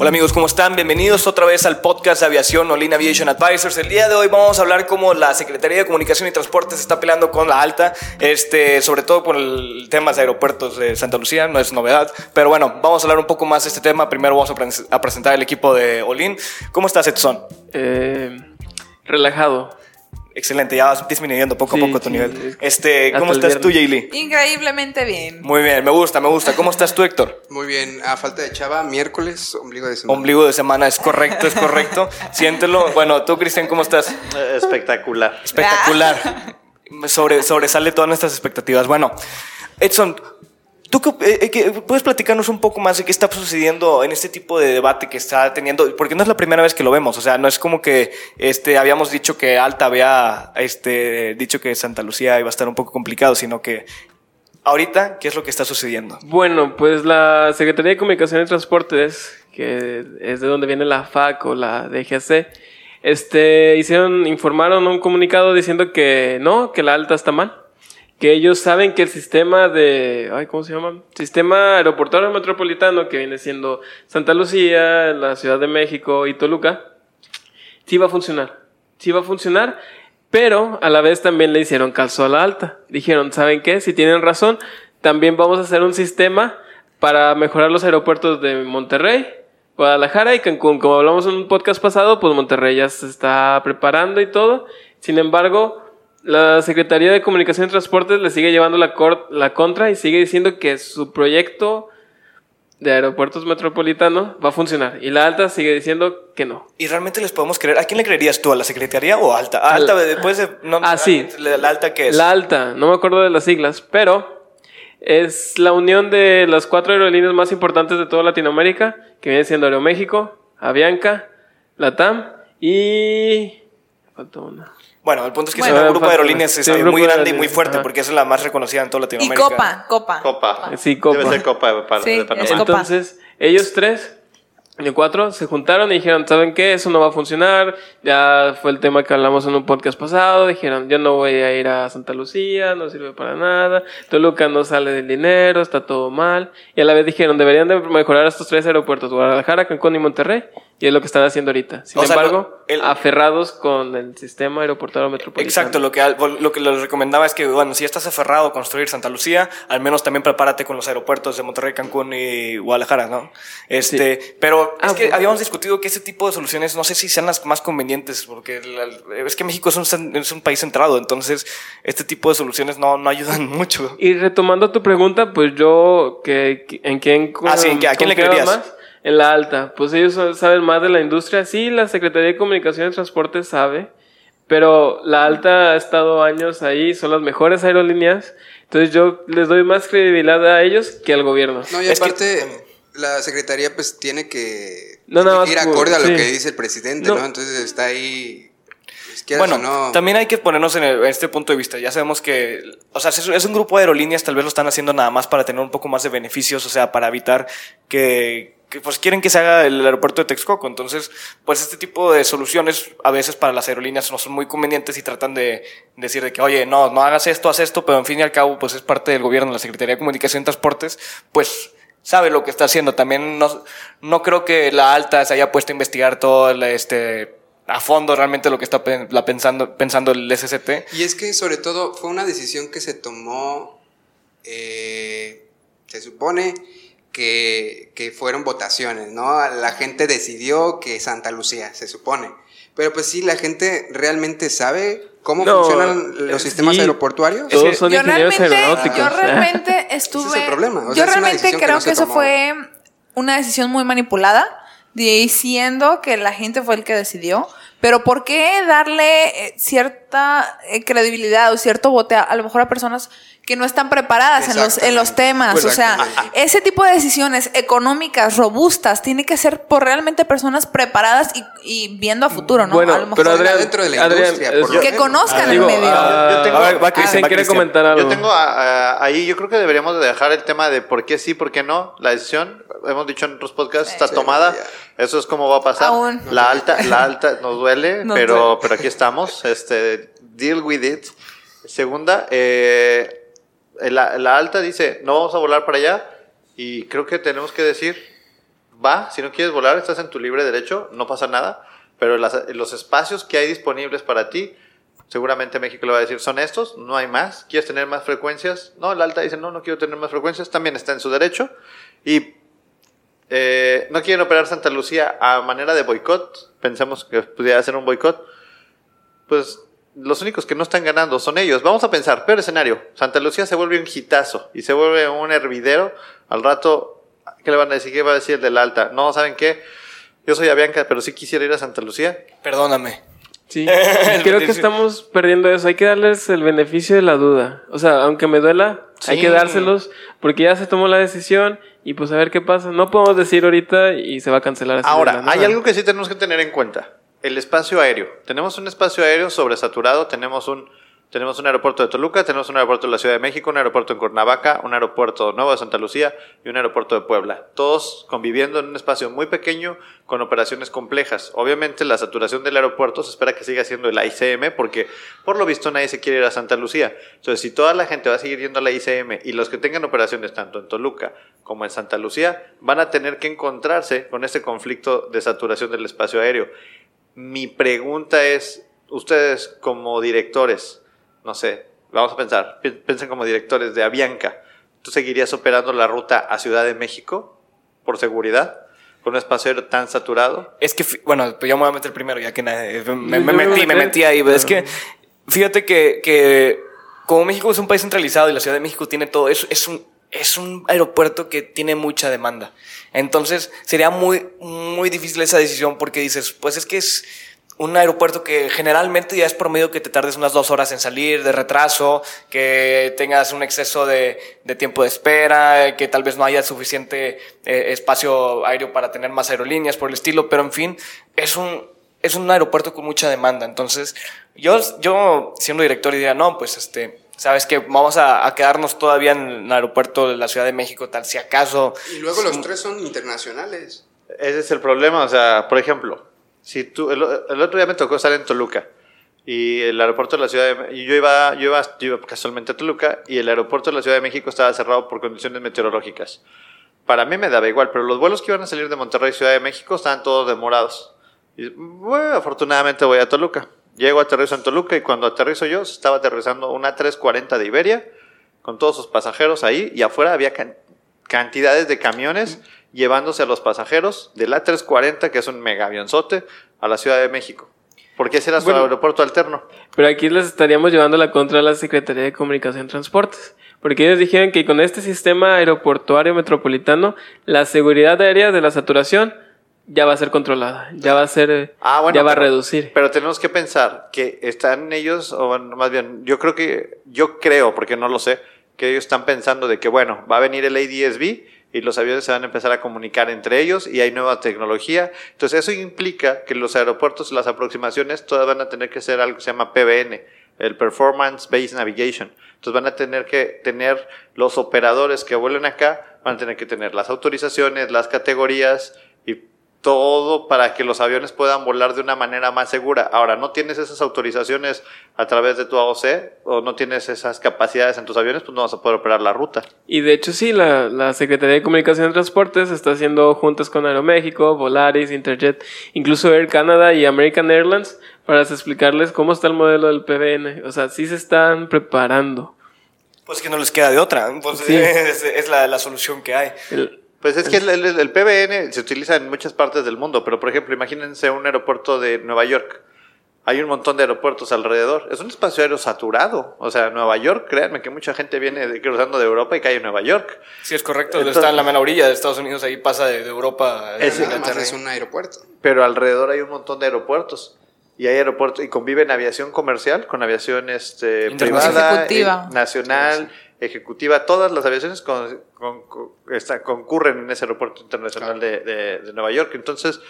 Hola amigos, ¿cómo están? Bienvenidos otra vez al podcast de aviación Olin Aviation Advisors. El día de hoy vamos a hablar cómo la Secretaría de Comunicación y Transporte se está peleando con la alta, este, sobre todo por el tema de aeropuertos de Santa Lucía, no es novedad, pero bueno, vamos a hablar un poco más de este tema. Primero vamos a presentar el equipo de Olin. ¿Cómo estás, Edson? Eh, relajado. Excelente, ya vas disminuyendo poco Sí, a poco tu sí, nivel. es- Este, ¿Cómo estás tú. Jaylee? Increíblemente bien. Muy bien, me gusta, me gusta. ¿Cómo estás tú, Héctor? Muy bien, a falta de chava, miércoles, ombligo de semana. Ombligo de semana, es correcto, es correcto. Siéntelo. Bueno, tú, Cristian, ¿cómo estás? Espectacular. Espectacular. Sobre, sobresale todas nuestras expectativas. Bueno, Edson, ¿tú qué- eh, eh, qué- puedes platicarnos un poco más de qué está sucediendo en este tipo de debate que está teniendo? Porque no es la primera vez que lo vemos. O sea, no es como que este, habíamos dicho que Alta había este, dicho que Santa Lucía iba a estar un poco complicado, sino que ahorita, ¿qué es lo que está sucediendo? Bueno, pues la Secretaría de Comunicación y Transportes, que es de donde viene la FAC o la DGC, este, hicieron, informaron un comunicado diciendo que no, que la alta está mal. Que ellos saben que el sistema de, ay, ¿cómo se llama? Sistema aeroportuario metropolitano, que viene siendo Santa Lucía, la Ciudad de México y Toluca, sí va a funcionar. Sí va a funcionar, pero a la vez también le hicieron caso a la alta. Dijeron, ¿saben qué? Si tienen razón, también vamos a hacer un sistema para mejorar los aeropuertos de Monterrey, Guadalajara y Cancún. Como hablamos en un podcast pasado, pues Monterrey ya se está preparando y todo. Sin embargo, la Secretaría de Comunicación y Transportes le sigue llevando la, la contra y sigue diciendo que su proyecto de aeropuertos metropolitanos va a funcionar. Y la alta sigue diciendo que no. ¿Y realmente les podemos creer? ¿A quién le creerías tú? ¿A la Secretaría o Alta? ¿A Al- Alta después de... No, Ah, sí. ¿La, la Alta qué es? La alta, no me acuerdo de las siglas, pero es la unión de las cuatro aerolíneas más importantes de toda Latinoamérica, que viene siendo Aeroméxico, Avianca, Latam y... Falta una. Bueno, el punto es que Bueno, es un grupo de aerolíneas sí, este, muy de grande y muy fuerte ajá. porque es la más reconocida en toda Y Latinoamérica. Copa, Copa. Copa. Sí, Copa. Debe ser Copa de, Pa- Sí, de es Panamá. Copa. Entonces, ellos tres, de cuatro, se juntaron y dijeron, ¿saben qué? Eso no va a funcionar. Ya fue el tema que hablamos en un podcast pasado. Dijeron, yo no voy a ir a Santa Lucía, no sirve para nada. Toluca no sale del dinero, está todo mal. Y a la vez dijeron, deberían de mejorar estos tres aeropuertos, Guadalajara, Cancún y Monterrey. Y es lo que están haciendo ahorita. Sin O sea, embargo, el- aferrados con el sistema aeroportuario metropolitano. Exacto, lo que, lo que les recomendaba es que, bueno, si estás aferrado a construir Santa Lucía, al menos también prepárate con los aeropuertos de Monterrey, Cancún y Guadalajara, ¿no? Este, pero Ah, es que bueno. habíamos discutido que ese tipo de soluciones no sé si sean las más convenientes, porque la- es que México es un, es un país centrado, entonces este tipo de soluciones no, no ayudan mucho. Y retomando tu pregunta, pues yo, que, que- ¿en quién Ah, sí, ¿en qué- a quién le creerías? más? En la alta. Pues ellos saben más de la industria. Sí, la Secretaría de Comunicación y Transporte sabe, pero la alta ha estado años ahí, son las mejores aerolíneas. Entonces yo les doy más credibilidad a ellos que al gobierno. No, y Es que- aparte, la secretaría pues tiene que, No, tiene nada que ir acorde a lo sí. que dice el presidente, No. ¿no? Entonces está ahí, pues, Bueno, no. también hay que ponernos en, el- en este punto de vista. Ya sabemos que, o sea, es, es un grupo de aerolíneas, tal vez lo están haciendo nada más para tener un poco más de beneficios, o sea, para evitar que, que, pues quieren que se haga el aeropuerto de Texcoco. Entonces, pues este tipo de soluciones a veces para las aerolíneas no son muy convenientes y tratan de decir de que, oye, no, no hagas esto, haz esto, pero en fin y al cabo, pues es parte del gobierno, la Secretaría de Comunicación y Transportes, pues sabe lo que está haciendo. También no, no creo que la alta se haya puesto a investigar todo el, este a fondo realmente lo que está pensando, pensando el SCT. Y es que sobre todo fue una decisión que se tomó, eh, se supone que, que fueron votaciones, ¿no? La gente decidió que Santa Lucía, se supone. Pero pues sí, la gente realmente sabe cómo No, funcionan los sistemas sí. aeroportuarios. Todos son Yo ingenieros realmente, aeronáuticos. yo realmente estuve. Ese es el problema, o sea, yo es una realmente que creo no que, eso tomó. fue una decisión muy manipulada. diciendo que la gente fue el que decidió, pero ¿por qué darle eh, cierta eh, credibilidad o cierto bote a, a lo mejor a personas que no están preparadas en los, en los temas? O sea, ese tipo de decisiones económicas, robustas, tiene que ser por realmente personas preparadas y, y viendo a futuro, ¿no? Bueno, a lo mejor pero Adrián, dentro de la Adrián, industria, es- por lo que menos. conozcan Digo, el medio. ah, Yo tengo- A ver, va Cristian, quiere comentar algo. Yo tengo ah, ah, ahí, yo creo que deberíamos de dejar el tema de por qué sí, por qué no. La decisión, hemos dicho en otros podcasts, está Sí, tomada. ya. Eso es como va a pasar. Aún. La alta, la alta nos duele, Nos pero, duele. pero aquí estamos. Este, deal with it. Segunda, eh, la, la alta dice, no vamos a volar para allá. Y creo que tenemos que decir, va, si no quieres volar, estás en tu libre derecho, no pasa nada. Pero las- los espacios que hay disponibles para ti, seguramente México le va a decir, son estos, no hay más. ¿Quieres tener más frecuencias? No, la alta dice, no, no quiero tener más frecuencias, también está en su derecho. Y eh, no quieren operar Santa Lucía a manera de boicot. Pensamos que pudiera ser un boicot. Pues los únicos que no están ganando son ellos. Vamos a pensar, peor escenario. Santa Lucía se vuelve un hitazo y se vuelve un hervidero. Al rato, ¿qué le van a decir? ¿Qué va a decir el de la alta? No, ¿saben qué? Yo soy Avianca, pero sí quisiera ir a Santa Lucía. Perdóname. Sí, creo que estamos perdiendo eso. Hay que darles el beneficio de la duda. O sea, aunque me duela, hay que dárselos porque ya se tomó la decisión y pues a ver qué pasa. No podemos decir ahorita y se va a cancelar así. Ahora, hay algo que sí tenemos que tener en cuenta. El espacio aéreo. Tenemos un espacio aéreo sobresaturado, tenemos un, tenemos un aeropuerto de Toluca, tenemos un aeropuerto de la Ciudad de México, un aeropuerto en Cuernavaca, un aeropuerto nuevo de Santa Lucía y un aeropuerto de Puebla. Todos conviviendo en un espacio muy pequeño con operaciones complejas. Obviamente la saturación del aeropuerto se espera que siga siendo el ICM porque por lo visto nadie se quiere ir a Santa Lucía. Entonces, si toda la gente va a seguir yendo a la ICM y los que tengan operaciones tanto en Toluca como en Santa Lucía van a tener que encontrarse con este conflicto de saturación del espacio aéreo. Mi pregunta es, ustedes como directores, no sé, vamos a pensar, pi- piensen como directores de Avianca, ¿tú seguirías operando la ruta a Ciudad de México por seguridad? Con un espacio aéreo tan saturado. Es que, bueno, pues yo me voy a meter primero, ya que nadie- me, me me metí, me metí ahí. Es Ajá. que, fíjate que, que como México es un país centralizado y la Ciudad de México tiene todo, es, es, un, es un aeropuerto que tiene mucha demanda. Entonces, sería muy, muy difícil esa decisión porque dices, pues es que es un aeropuerto que generalmente ya es promedio que te tardes unas dos horas en salir, de retraso, que tengas un exceso de, de tiempo de espera, que tal vez no haya suficiente eh, espacio aéreo para tener más aerolíneas por el estilo, pero en fin, es un, es un aeropuerto con mucha demanda. Entonces, yo, yo siendo director diría, no, pues este, sabes que vamos a, a quedarnos todavía en el aeropuerto de la Ciudad de México, tal si acaso. Y luego los tres son internacionales. Ese es el problema, o sea, por ejemplo, si tú, el, el otro día me tocó estar en Toluca y el aeropuerto de la Ciudad de y yo iba, yo iba, yo iba casualmente a Toluca y el aeropuerto de la Ciudad de México estaba cerrado por condiciones meteorológicas. Para mí me daba igual, pero los vuelos que iban a salir de Monterrey Ciudad de México estaban todos demorados. Y bueno, afortunadamente voy a Toluca. Llego, aterrizo en Toluca y cuando aterrizo yo, estaba aterrizando una 340 de Iberia con todos sus pasajeros ahí y afuera había can- cantidades de camiones llevándose a los pasajeros de la 340, que es un mega avionzote, a la Ciudad de México. Porque ese era su Bueno. aeropuerto alterno. Pero aquí les estaríamos llevando la contra a la Secretaría de Comunicación y Transportes. Porque ellos dijeron que con este sistema aeroportuario metropolitano, la seguridad aérea de la saturación ya va a ser controlada, ya va a ser, Ah, bueno, ya va pero- a reducir. Pero tenemos que pensar que están ellos, o bueno, más bien, yo creo que, yo creo, porque no lo sé, que ellos están pensando de que, bueno, va a venir el ADSB y los aviones se van a empezar a comunicar entre ellos y hay nueva tecnología. Entonces eso implica que los aeropuertos, las aproximaciones, todas van a tener que ser algo que se llama PBN, el Performance Based Navigation. Entonces van a tener que tener los operadores que vuelen acá, van a tener que tener las autorizaciones, las categorías y todo para que los aviones puedan volar de una manera más segura. Ahora, no tienes esas autorizaciones a través de tu AOC o no tienes esas capacidades en tus aviones, pues no vas a poder operar la ruta. Y de hecho sí, la, la Secretaría de Comunicación y Transportes está haciendo juntas con Aeroméxico, Volaris, Interjet, incluso Air Canada y American Airlines para explicarles cómo está el modelo del PBN. O sea, sí se están preparando. Pues que no les queda de otra. Pues Sí. es, es la, la solución que hay. El- Pues es que el, el- el PBN se utiliza en muchas partes del mundo, pero por ejemplo, imagínense un aeropuerto de Nueva York. hay un montón de aeropuertos alrededor. Es un espacio aéreo saturado. O sea, Nueva York, créanme que mucha gente viene cruzando de Europa y cae en Nueva York. Sí, es correcto. está en la mera orilla de Estados Unidos, ahí pasa de, Europa. Es, es un aeropuerto. Pero alrededor hay un montón de aeropuertos. Y hay aeropuertos, y conviven aviación comercial con aviación este, privada, eh, nacional, ejecutiva. Todas las aviaciones con, concurren en ese aeropuerto internacional de, de Nueva York. Entonces,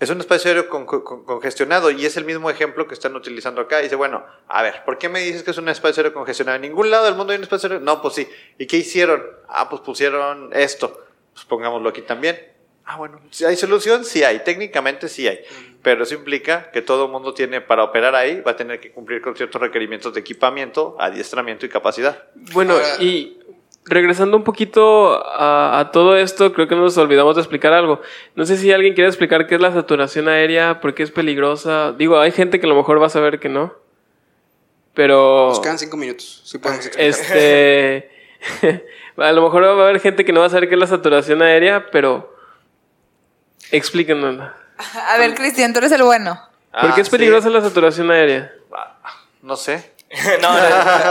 es un espacio aéreo congestionado y es el mismo ejemplo que están utilizando acá. Y dice, bueno, a ver, ¿por qué me dices que es un espacio aéreo congestionado? En ningún lado del mundo hay un espacio aéreo. No, pues sí. ¿Y qué hicieron? Ah, pues pusieron esto. Pues pongámoslo aquí también. Ah, bueno, si hay solución, sí hay. Técnicamente sí hay. Pero eso implica que todo el mundo tiene, para operar ahí, va a tener que cumplir con ciertos requerimientos de equipamiento, adiestramiento y capacidad. Bueno, y regresando un poquito a, todo esto, creo que nos olvidamos de explicar algo. No sé si alguien quiere explicar qué es la saturación aérea, por qué es peligrosa. Digo, hay gente que a lo mejor va a saber que no. Pero. Nos quedan cinco minutos. Sí podemos explicar. Este. a lo mejor va a haber gente que no va a saber qué es la saturación aérea, pero. Explíquenos. A ver, Cristian, tú eres el bueno. ¿Por qué es ah, peligrosa la saturación aérea? No sé. no,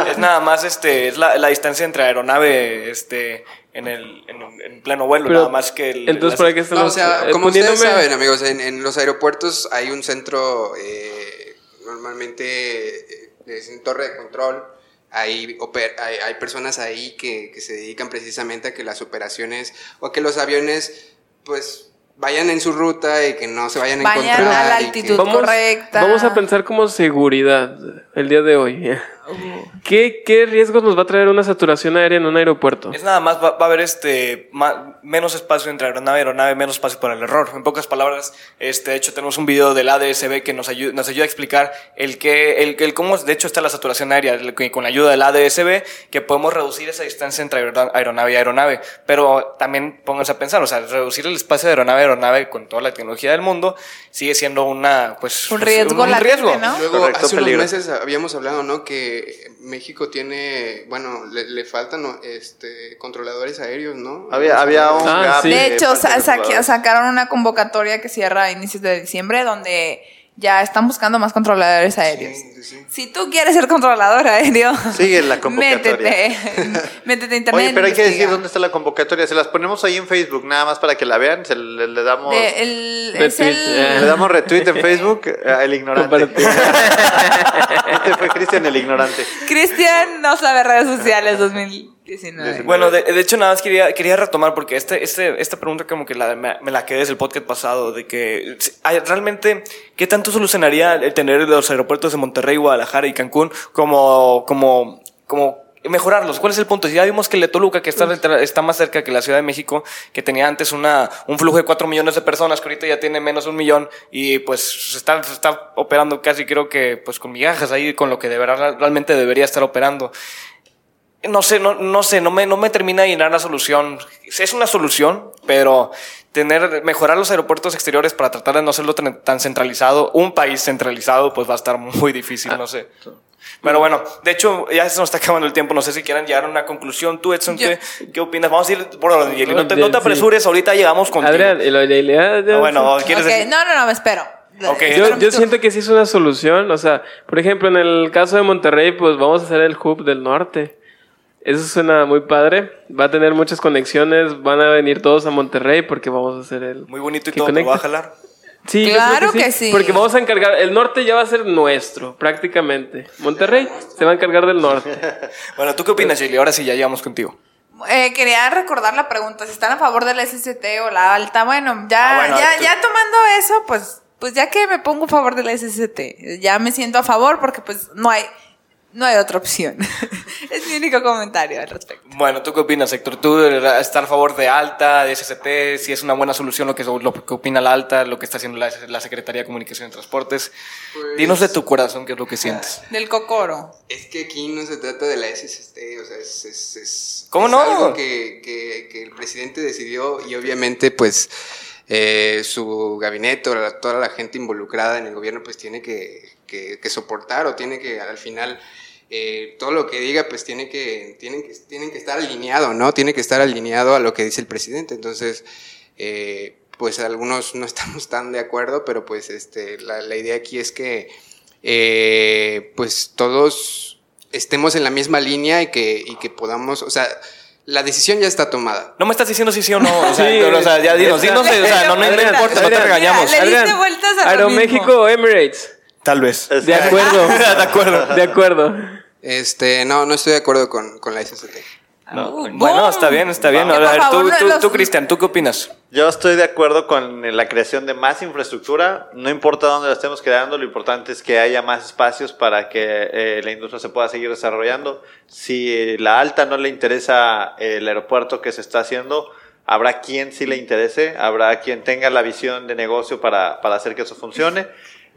es, nada más este, es la, distancia entre aeronave este, en, el, en, pleno vuelo, nada más que el. Entonces, ¿para qué no, o sea, como ustedes saben, amigos, en, los aeropuertos hay un centro eh, normalmente eh, de torre de control. Hay, hay, hay, personas ahí que, que se dedican precisamente a que las operaciones o que los aviones, pues vayan en su ruta y que no se vayan a encontrar. Vayan a la altitud correcta. Vamos a pensar como seguridad el día de hoy. ¿Qué, ¿Qué, riesgos nos va a traer una saturación aérea en un aeropuerto? Es nada más, va, a haber este, menos espacio entre aeronave y aeronave, menos espacio para el error. En pocas palabras, este, de hecho, tenemos un video del ADSB que nos ayuda, nos ayuda a explicar el, que, el, el cómo, de hecho, está la saturación aérea, con la ayuda del ADSB, que podemos reducir esa distancia entre aeronave y aeronave. Pero también pónganse a pensar, o sea, reducir el espacio de aeronave a aeronave con toda la tecnología del mundo sigue siendo una, pues, un riesgo. Un, riesgo. ¿no? Luego, hace unos meses habíamos hablado, ¿no? Que México tiene, bueno, le, faltan este, controladores aéreos, ¿no? Había, había un ah, De hecho, sacaron una convocatoria que cierra a inicios de diciembre donde ya están buscando más controladores aéreos. Si tú quieres ser controlador aéreo, sigue la convocatoria. Métete, métete a internet. Oye, pero hay que decir dónde está la convocatoria. Se las ponemos ahí en Facebook, nada más para que la vean. Se le, damos. el, Le damos retweet en Facebook el ignorante. este fue Cristian el ignorante. Cristian no sabe redes sociales 2000. Bueno, de, hecho, nada más quería, quería retomar porque este, este, esta pregunta como que la, me, la quedé desde el podcast pasado, de que realmente, ¿qué tanto solucionaría el tener los aeropuertos de Monterrey, Guadalajara y Cancún como, como, como mejorarlos. ¿Cuál es el punto? Ya vimos que el de Toluca, que está, está más cerca que la Ciudad de México, que tenía antes una, un flujo de 4 millones de personas, que ahorita ya tiene menos de un millón, y pues se está, está operando casi creo que pues con migajas ahí, con lo que de verdad, realmente debería estar operando no sé, no, no sé, no me, no me termina de llenar la solución. Es una solución, pero tener, mejorar los aeropuertos exteriores para tratar de no hacerlo tan, centralizado, un país centralizado, pues va a estar muy difícil, no sé. Pero bueno, de hecho, ya se nos está acabando el tiempo. No sé si quieran llegar a una conclusión. Tú, Edson, ¿qué, ¿qué, opinas? Vamos a ir por de No te, no te apresures, ahorita llegamos con. Adrián, y lo de ah, Bueno, ¿quieres decir? No, no, no, me espero. Okay. Yo, yo, siento que sí es una solución. O sea, por ejemplo, en el caso de Monterrey, pues vamos a hacer el hub del norte. Eso suena muy padre. Va a tener muchas conexiones. Van a venir todos a Monterrey porque vamos a hacer el. Muy bonito y todo. ¿Lo va a jalar? Sí, claro que, sí, Porque vamos a encargar. El norte ya va a ser nuestro, prácticamente. Monterrey se va a encargar del norte. bueno, ¿tú qué opinas, Shirley? Ahora sí, ya llegamos contigo. Eh, quería recordar la pregunta, si están a favor del SST o la alta. Bueno, ya, ah, ya, ya tomando eso, pues, pues ya que me pongo a favor del SST, ya me siento a favor porque pues no hay, no hay otra opción. es mi único comentario al respecto. Bueno, ¿tú qué opinas, Héctor? ¿Tú estás a favor de alta, de SST? Si es una buena solución lo que, lo que opina la alta, lo que está haciendo la, Secretaría de Comunicación y Transportes. Pues, Dinos de tu corazón qué es lo que sientes. Del cocoro. Es que aquí no se trata de la SST, o sea, es, es, ¿Cómo no? algo que, que, que, el presidente decidió y obviamente pues eh, su gabinete o toda la gente involucrada en el gobierno pues tiene que, que soportar o tiene que al final eh, todo lo que diga pues tiene que, tienen que, tienen que estar alineado, ¿no? Tiene que estar alineado a lo que dice el presidente. Entonces, eh, pues algunos no estamos tan de acuerdo, pero pues este, la, idea aquí es que eh, pues todos estemos en la misma línea y que, y que podamos, o sea, la decisión ya está tomada. No me estás diciendo si sí o no. O sea, o sea ya dinos, dinos, o sea, no, no, no importa, no te regañamos. Le diste vueltas a Aeroméxico o Emirates. Tal vez. De acuerdo. de acuerdo. De acuerdo. Este, no, no estoy de acuerdo con, con la SST. No. bueno, está bien, está bien. A ver, tú, tú, tú, Cristian, ¿tú qué opinas? Yo estoy de acuerdo con la creación de más infraestructura. No importa dónde la estemos creando, lo importante es que haya más espacios para que eh, la industria se pueda seguir desarrollando. Si la alta no le interesa el aeropuerto que se está haciendo, habrá quien sí le interese, habrá quien tenga la visión de negocio para, para hacer que eso funcione.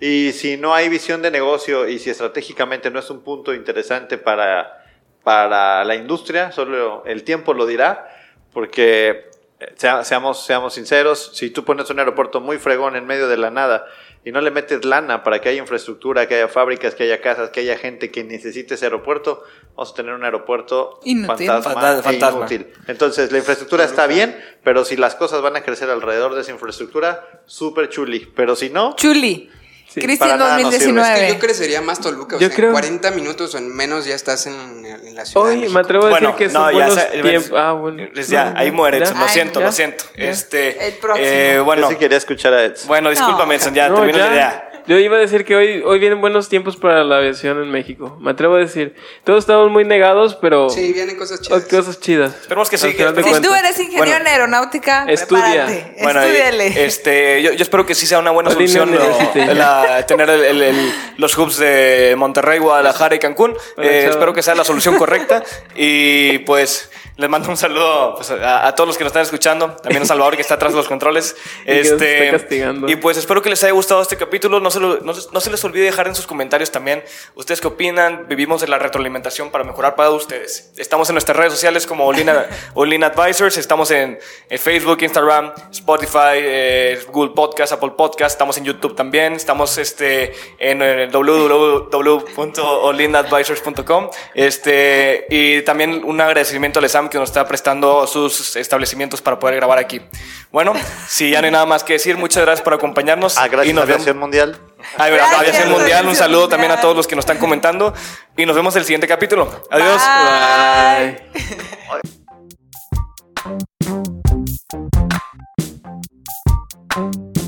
Y si no hay visión de negocio y si estratégicamente no es un punto interesante para para la industria, solo el tiempo lo dirá, porque eh, seamos, seamos sinceros, si tú pones un aeropuerto muy fregón en medio de la nada y no le metes lana para que haya infraestructura, que haya fábricas, que haya casas, que haya gente que necesite ese aeropuerto, vamos a tener un aeropuerto fantasma, e inútil. Entonces, la infraestructura está bien, pero si las cosas van a crecer alrededor de esa infraestructura, súper chuli. Pero si no... Chuli. Cristian 2019. Es que yo crecería más Toluca. O sea, en 40 minutos o en menos ya estás en, la ciudad. Oye, me atrevo a decir que son no, buenos ya, tiempos. Ah, bueno. Ya, ahí muere Edson. Lo siento, lo siento. Este, El próximo. Eh, bueno, yo sí quería escuchar a Edson. Bueno, discúlpame, Edson, ya termino la idea. Yo iba a decir que hoy, hoy vienen buenos tiempos para la aviación en México. Me atrevo a decir. Todos estamos muy negados, pero. Sí, vienen cosas chidas. Cosas chidas. Esperemos que sí. Que si tú eres ingeniero en aeronáutica, estudia. Bueno, este, yo, yo, espero que sí sea una buena solución la, tener el, los hubs de Monterrey, Guadalajara y Cancún. Eh, espero que sea la solución correcta. Y pues. Les mando un saludo pues, a, todos los que nos están escuchando, también a Salvador que está atrás de los controles. y, este, y pues espero que les haya gustado este capítulo. No se, no, se les olvide dejar en sus comentarios también ustedes qué opinan. Vivimos en la retroalimentación para mejorar para ustedes. Estamos en nuestras redes sociales como Olina, Olina Advisors. Estamos en, Facebook, Instagram, Spotify, eh, Google Podcast, Apple Podcast. Estamos en YouTube también. Estamos este, en www.olinaadvisors.com. Este, y también un agradecimiento a Que nos está prestando sus establecimientos para poder grabar aquí. Bueno, si ya no hay nada más que decir, muchas gracias por acompañarnos. Ah, gracias y nos Aviación Mundial. Ah, Aviación Mundial, un saludo también a todos los que nos están comentando y nos vemos en el siguiente capítulo. Adiós. Bye.